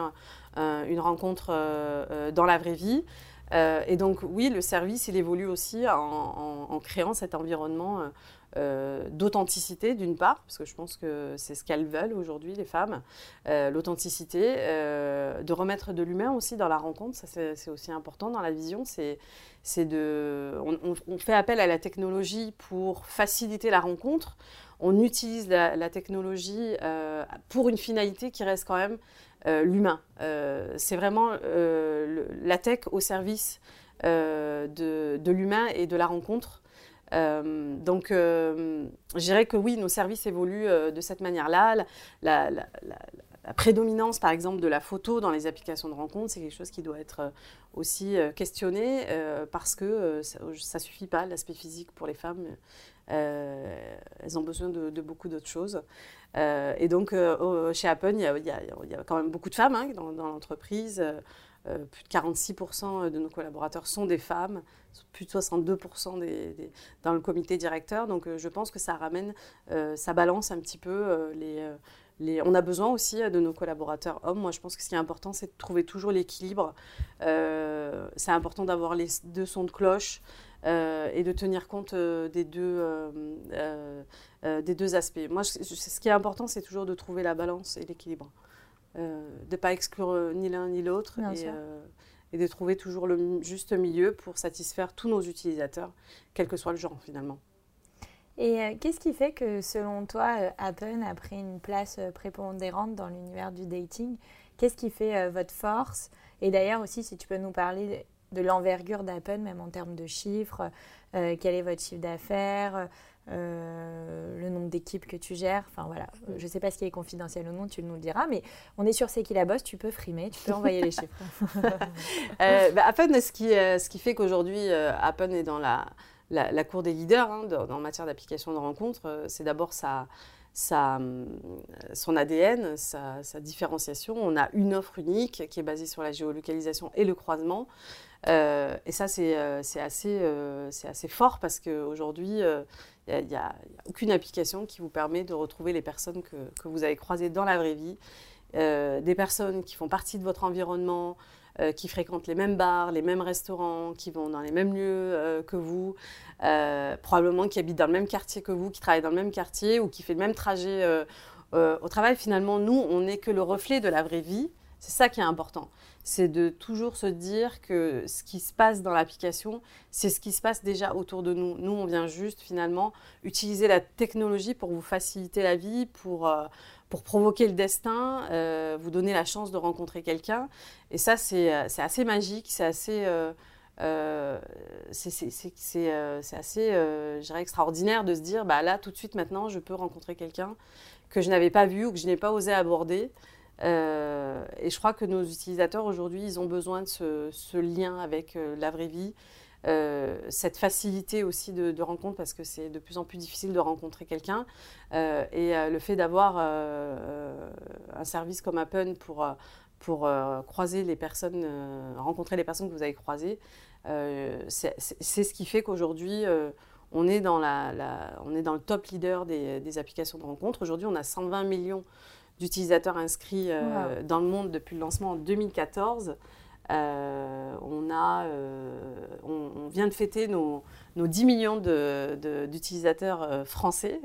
une rencontre euh, dans la vraie vie. et donc oui, le service, il évolue aussi en créant cet environnement euh, d'authenticité d'une part, parce que je pense que c'est ce qu'elles veulent aujourd'hui, les femmes, euh, l'authenticité, euh, de remettre de l'humain aussi dans la rencontre, ça c'est aussi important dans la vision, c'est de... On, fait appel à la technologie pour faciliter la rencontre, on utilise la, technologie pour une finalité qui reste quand même l'humain. c'est vraiment la tech au service de, de l'humain et de la rencontre. Euh, donc, euh, je dirais que oui, nos services évoluent euh, de cette manière-là. La, prédominance, par exemple, de la photo dans les applications de rencontre, c'est quelque chose qui doit être aussi questionné parce que ça ne suffit pas, l'aspect physique pour les femmes. elles ont besoin de, beaucoup d'autres choses. et donc, chez Apple, il y, a, quand même beaucoup de femmes hein, dans l'entreprise. Plus de 46% de nos collaborateurs sont des femmes plus de 62% des, dans le comité directeur. Donc euh, je pense que ça ramène, euh, ça balance un petit peu euh, On a besoin aussi de nos collaborateurs hommes. Moi je pense que ce qui est important c'est de trouver toujours l'équilibre. c'est important d'avoir les deux sons de cloche. et de tenir compte des deux aspects. Moi, ce qui est important, c'est toujours de trouver la balance et l'équilibre. De ne pas exclure ni l'un ni l'autre. Et, et de trouver toujours le juste milieu pour satisfaire tous nos utilisateurs, quel que soit le genre finalement. Et euh, qu'est-ce qui fait que selon toi, euh, Apple a pris une place euh, prépondérante dans l'univers du dating? Qu'est-ce qui fait votre force? Et d'ailleurs aussi, si tu peux nous parler de, l'envergure d'Apple, même en termes de chiffres, quel est votre chiffre d'affaires? Euh, le nombre d'équipes que tu gères. Enfin voilà, je ne sais pas ce qui est confidentiel ou non, tu nous le diras, mais on est sur C'est qui la bosse, tu peux frimer, tu peux envoyer les chiffres. euh, bah, ce qui, euh, ce qui fait qu'aujourd'hui, euh, Appen est dans la, la, cour des leaders hein, en matière d'application de rencontres, c'est d'abord sa, sa, son ADN, sa, sa, différenciation. On a une offre unique qui est basée sur la géolocalisation et le croisement. et ça, c'est assez, assez fort parce qu'aujourd'hui, il n'y a, aucune application qui vous permet de retrouver les personnes que, vous avez croisées dans la vraie vie, euh, des personnes qui font partie de votre environnement, euh, qui fréquentent les mêmes bars, les mêmes restaurants, qui vont dans les mêmes lieux euh, que vous, probablement qui habitent dans le même quartier que vous, qui travaillent dans le même quartier ou qui fait le même trajet au travail. Finalement, nous, on n'est que le reflet de la vraie vie. C'est ça qui est important c'est de toujours se dire que ce qui se passe dans l'application, c'est ce qui se passe déjà autour de nous. Nous, on vient juste finalement utiliser la technologie pour vous faciliter la vie, pour, euh, pour provoquer le destin, euh, vous donner la chance de rencontrer quelqu'un. Et ça, c'est euh, assez magique, c'est assez... c'est assez, extraordinaire de se dire, bah là, tout de suite, maintenant, je peux rencontrer quelqu'un que je n'avais pas vu ou que je n'ai pas osé aborder. Euh, et je crois que nos utilisateurs aujourd'hui, ils ont besoin de ce, lien avec euh, la vraie vie, euh, cette facilité aussi de, rencontre parce que c'est de plus en plus difficile de rencontrer quelqu'un. et le fait d'avoir un service comme Apple pour, pour croiser les personnes, rencontrer les personnes que vous avez croisées, c'est ce qui fait qu'aujourd'hui, on, est dans la, on est dans le top leader des applications de rencontre. Aujourd'hui, on a 120 millions d'utilisateurs inscrits dans le monde depuis le lancement en 2014. Euh, on, a, euh, on, vient de fêter nos, nos 10 millions d'utilisateurs de, euh, français.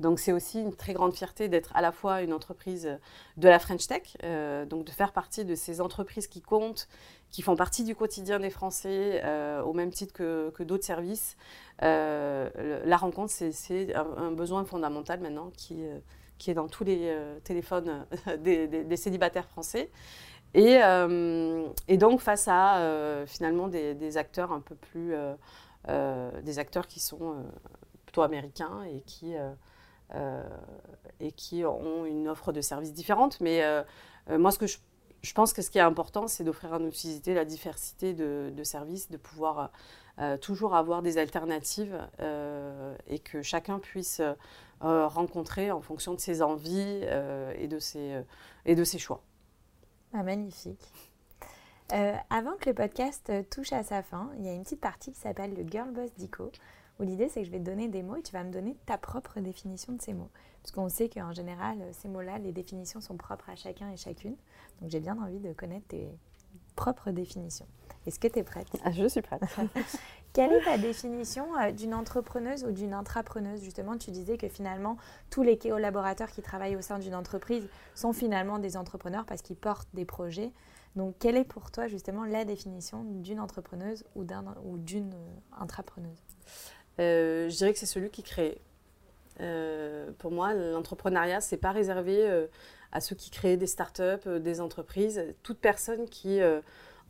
donc c'est aussi une très grande fierté d'être à la fois une entreprise de la French Tech, donc de faire partie de ces entreprises qui comptent, qui font partie du quotidien des Français, au même titre que, que d'autres services. la rencontre, c'est un, un, besoin fondamental maintenant qui, qui est dans tous les téléphones des, des, célibataires français. Et, euh, donc face à euh, finalement des, acteurs un peu plus, euh, des acteurs qui sont plutôt américains et qui, et qui ont une offre de services différente. Mais moi, ce que je, je, pense que ce qui est important, c'est d'offrir à nos utilisateurs la diversité de services, de pouvoir toujours avoir des alternatives et que chacun puisse rencontrer en fonction de ses envies et, de ses, et de ses choix. Ah, magnifique. Euh, avant que le podcast touche à sa fin, il y a une petite partie qui s'appelle le Girl Boss Dico, où l'idée c'est que je vais te donner des mots et tu vas me donner ta propre définition de ces mots. Parce qu'on sait qu'en général, ces mots-là, les définitions sont propres à chacun et chacune. Donc j'ai bien envie de connaître tes propres définitions. Est-ce que tu es prête? Ah, Je suis prête. Quelle est ta définition euh, d'une entrepreneuse ou d'une intrapreneuse? Justement, tu disais que finalement, tous les collaborateurs qui travaillent au sein d'une entreprise sont finalement des entrepreneurs parce qu'ils portent des projets. Donc, quelle est pour toi justement la définition d'une entrepreneuse ou d'une euh, intrapreneuse? Euh, Je dirais que c'est celui qui crée. pour moi, l'entrepreneuriat, c'est pas réservé à ceux qui créent des startups, des entreprises. Toute personne qui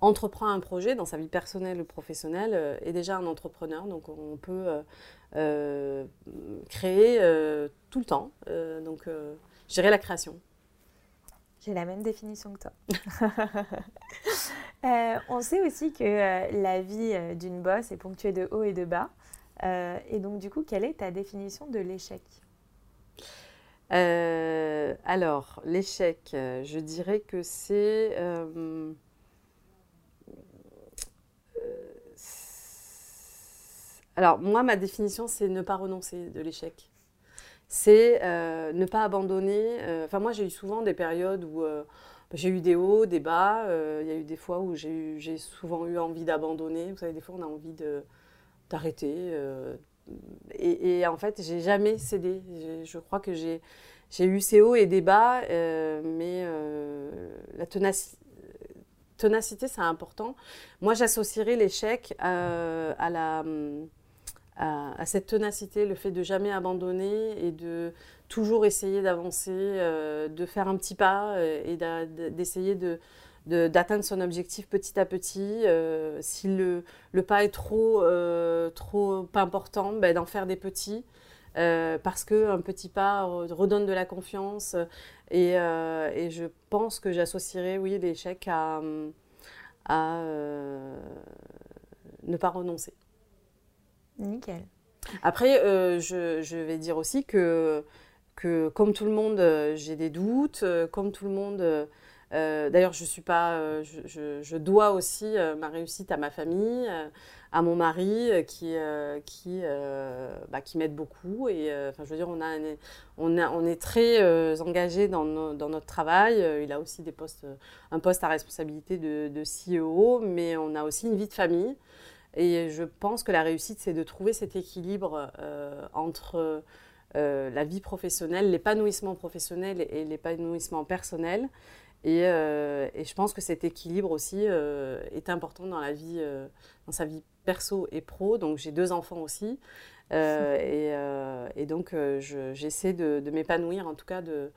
entreprend un projet dans sa vie personnelle ou professionnelle euh, est déjà un entrepreneur. Donc on peut euh, euh, créer tout le temps. donc gérer la création. J'ai la même définition que toi. on sait aussi que la vie d'une bosse est ponctuée de hauts et de bas. et donc du coup, quelle est ta définition de l'échec? Alors, l'échec, je dirais que c'est Alors, moi, ma définition, c'est ne pas renoncer de l'échec. C'est euh, ne pas abandonner. Euh, enfin, moi, j'ai eu souvent des périodes où euh, j'ai eu des hauts, des bas. Il y a eu des fois où j'ai souvent eu envie d'abandonner. Vous savez, des fois, on a envie d'arrêter. Et, en fait, j'ai jamais cédé. Je crois que j'ai eu ces hauts et des bas, mais la ténacité, c'est important. Moi, j'associerais l'échec à la à, cette ténacité, le fait de jamais abandonner et de toujours essayer d'avancer, euh, de faire un petit pas euh, et d'essayer de, d'atteindre son objectif petit à petit. Euh, si le, pas est trop, trop important, ben, d'en faire des petits. parce qu'un petit pas redonne de la confiance. Et, je pense que j'associerais, oui, l'échec à, à ne pas renoncer. Nickel. Après, euh, je, vais dire aussi que, que comme tout le monde, euh, j'ai des doutes, euh, comme tout le monde. D'ailleurs, je suis pas. Je, dois aussi ma réussite à ma famille, à mon mari, qui qui bah, qui m'aide beaucoup. Et enfin, je veux dire, on a on a, on est très engagé dans, notre travail. Il a aussi des postes, un poste à responsabilité de CEO, mais on a aussi une vie de famille. Et je pense que la réussite, c'est de trouver cet équilibre euh, entre euh, la vie professionnelle, l'épanouissement professionnel et, l'épanouissement personnel. Euh, et, je pense que cet équilibre aussi est important dans la vie, dans sa vie perso et pro. Donc j'ai deux enfants aussi, et, donc j'essaie de, de m'épanouir en tout cas de,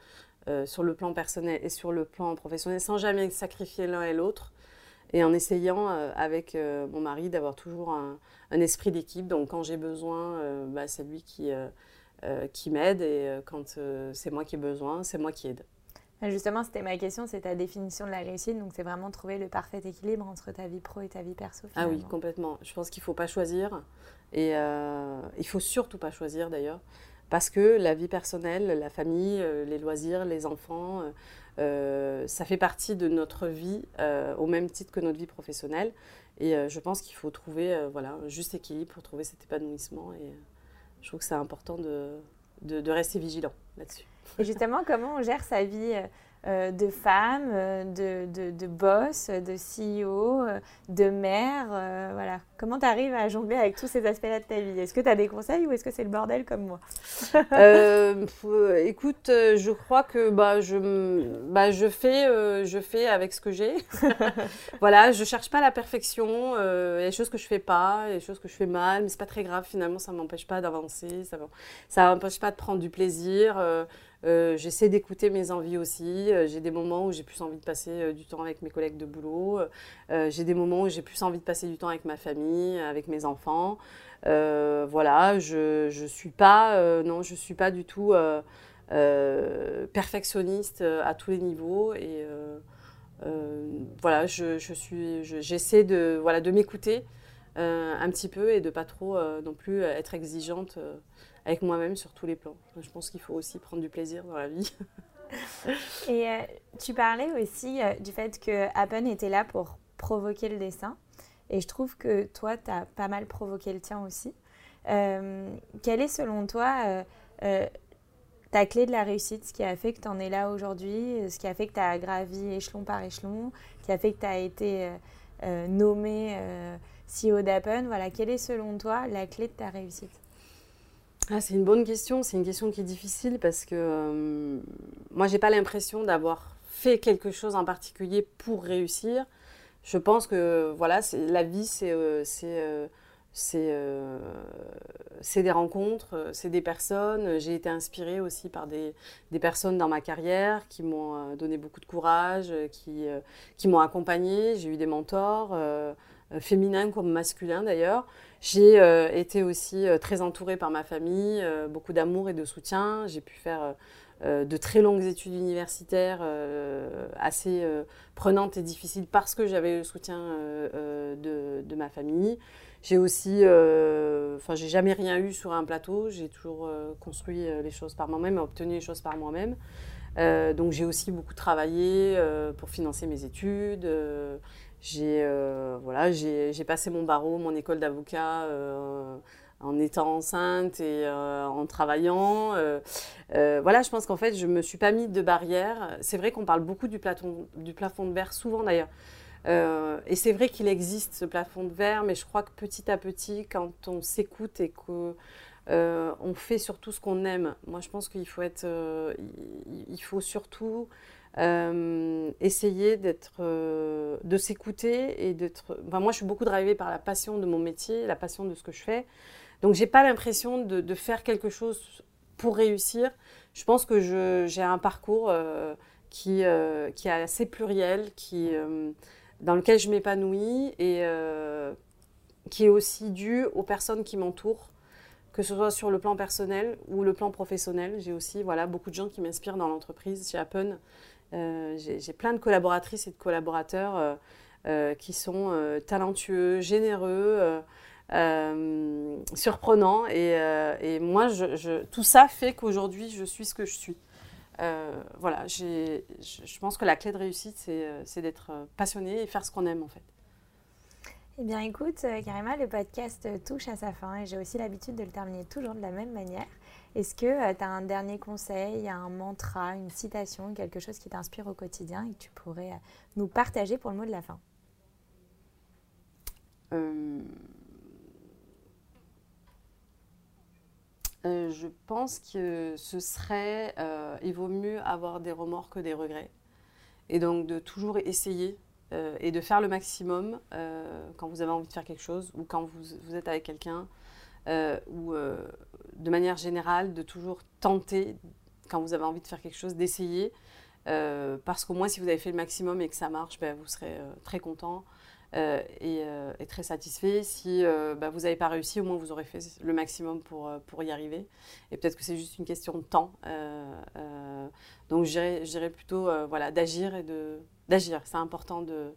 sur le plan personnel et sur le plan professionnel, sans jamais sacrifier l'un et l'autre et en essayant euh, avec euh, mon mari d'avoir toujours un, esprit d'équipe. Donc quand j'ai besoin, euh, bah, c'est lui qui, qui m'aide et quand c'est moi qui ai besoin, c'est moi qui aide. Justement, c'était ma question, c'est ta définition de la réussite. Donc, c'est vraiment trouver le parfait équilibre entre ta vie pro et ta vie perso. Ah oui, complètement. Je pense qu'il ne faut pas choisir. Et il ne faut surtout pas choisir d'ailleurs. Parce que la vie personnelle, la famille, les loisirs, les enfants, euh, ça fait partie de notre vie euh, au même titre que notre vie professionnelle. Et euh, je pense qu'il faut trouver voilà, un juste équilibre pour trouver cet épanouissement. Et je trouve que c'est important de, de, rester vigilant là-dessus. Et justement, comment on gère sa vie de femme, euh, de, de, boss, de CEO, euh, de mère. voilà. Comment tu arrives à jongler avec tous ces aspects-là de ta vie? Est-ce que tu as des conseils ou est-ce que c'est le bordel comme moi? Écoute, je crois que bah, je, bah, je, fais, je fais avec ce que j'ai. voilà, je cherche pas la perfection. Il y a des choses que je fais pas, il y a des choses que je fais mal, mais c'est pas très grave finalement, ça m'empêche pas d'avancer, ça ne m'empêche pas de prendre du plaisir. Euh, j'essaie d'écouter mes envies aussi. Euh, j'ai des moments où j'ai plus envie de passer euh, du temps avec mes collègues de boulot. j'ai des moments où j'ai plus envie de passer du temps avec ma famille, avec mes enfants. voilà, je ne suis pas, non, je suis pas du tout perfectionniste à tous les niveaux et voilà, je, je suis, j'essaie de, voilà, de m'écouter un petit peu et de pas trop non plus être exigeante avec moi-même sur tous les plans. Je pense qu'il faut aussi prendre du plaisir dans la vie. Et euh, tu parlais aussi euh, du fait que Appen était là pour provoquer le dessin. Et je trouve que toi, tu as pas mal provoqué le tien aussi. Euh, quelle est selon toi ta clé de la réussite, ce qui a fait que tu en es là aujourd'hui, ce qui a fait que tu as gravi échelon par échelon, qui a fait que tu as été nommé CEO d'Appen Voilà, quelle est selon toi la clé de ta réussite? Ah, c'est une bonne question. C'est une question qui est difficile parce que euh, moi, j'ai pas l'impression d'avoir fait quelque chose en particulier pour réussir. Je pense que voilà, la vie, c'est euh, euh, c'est des rencontres, c'est des personnes. J'ai été inspirée aussi par des, des personnes dans ma carrière qui m'ont donné beaucoup de courage, qui, qui m'ont accompagnée. J'ai eu des mentors, féminins comme masculins d'ailleurs. J'ai euh, été aussi euh, très entourée par ma famille, euh, beaucoup d'amour et de soutien. J'ai pu faire de très longues études universitaires assez prenantes et difficiles parce que j'avais le soutien de, ma famille. J'ai aussi, enfin, j'ai jamais rien eu sur un plateau. J'ai toujours construit les choses par moi-même obtenu les choses par moi-même. donc j'ai aussi beaucoup travaillé pour financer mes études. J'ai euh, voilà, j'ai passé mon barreau, mon école d'avocat euh, en étant enceinte et euh, en travaillant. voilà, je pense qu'en fait, je me suis pas mis de barrière. C'est vrai qu'on parle beaucoup du, plafond, du plafond de verre, souvent d'ailleurs. et c'est vrai qu'il existe ce plafond de verre, mais je crois que petit à petit, quand on s'écoute et qu'on on fait surtout ce qu'on aime, moi je pense qu'il faut être, il faut surtout euh, essayer d'être, euh, de s'écouter et d'être. Enfin, moi, je suis beaucoup drivée par la passion de mon métier, la passion de ce que je fais. Donc, j'ai pas l'impression de, faire quelque chose pour réussir. Je pense que j'ai un parcours euh, qui, qui est assez pluriel, qui, dans lequel je m'épanouis et qui est aussi dû aux personnes qui m'entourent que ce soit sur le plan personnel ou le plan professionnel. J'ai aussi voilà, beaucoup de gens qui m'inspirent dans l'entreprise. Chez Appen, j'ai plein de collaboratrices et de collaborateurs euh, euh, qui sont talentueux, généreux, surprenants. Et, moi, je, tout ça fait qu'aujourd'hui, je suis ce que je suis. voilà, je pense que la clé de réussite, c'est d'être passionné et faire ce qu'on aime en fait. Eh bien, écoute, Karima, le podcast touche à sa fin et j'ai aussi l'habitude de le terminer toujours de la même manière. Est-ce que euh, tu as un dernier conseil, un mantra, une citation, quelque chose qui t'inspire au quotidien et que tu pourrais euh, nous partager pour le mot de la fin? Euh, Je pense que ce serait, il vaut mieux avoir des remords que des regrets. Et donc de toujours essayer et de faire le maximum quand vous avez envie de faire quelque chose ou quand vous, vous êtes avec quelqu'un ou de manière générale, de toujours tenter, quand vous avez envie de faire quelque chose, d'essayer. Euh, parce qu'au moins, si vous avez fait le maximum et que ça marche, ben, vous serez euh, très content euh, et, très satisfait. Si ben, vous n'avez pas réussi, au moins vous aurez fait le maximum pour, pour y arriver. Et peut-être que c'est juste une question de temps. donc, je dirais plutôt voilà, d'agir et de d'agir. C'est important de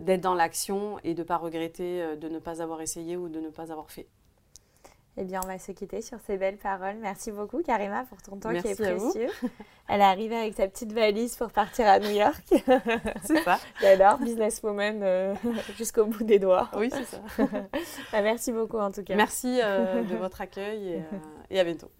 d'être dans l'action et de ne pas regretter de ne pas avoir essayé ou de ne pas avoir fait. Eh bien, on va se quitter sur ces belles paroles. Merci beaucoup, Karima, pour ton temps qui est précieux. Elle est arrivée avec sa petite valise pour partir à New York. c'est ça. J'adore, businesswoman euh, jusqu'au bout des doigts. Oui, c'est ça. Bah, merci beaucoup, en tout cas. Merci euh, de votre accueil et, euh, et à bientôt.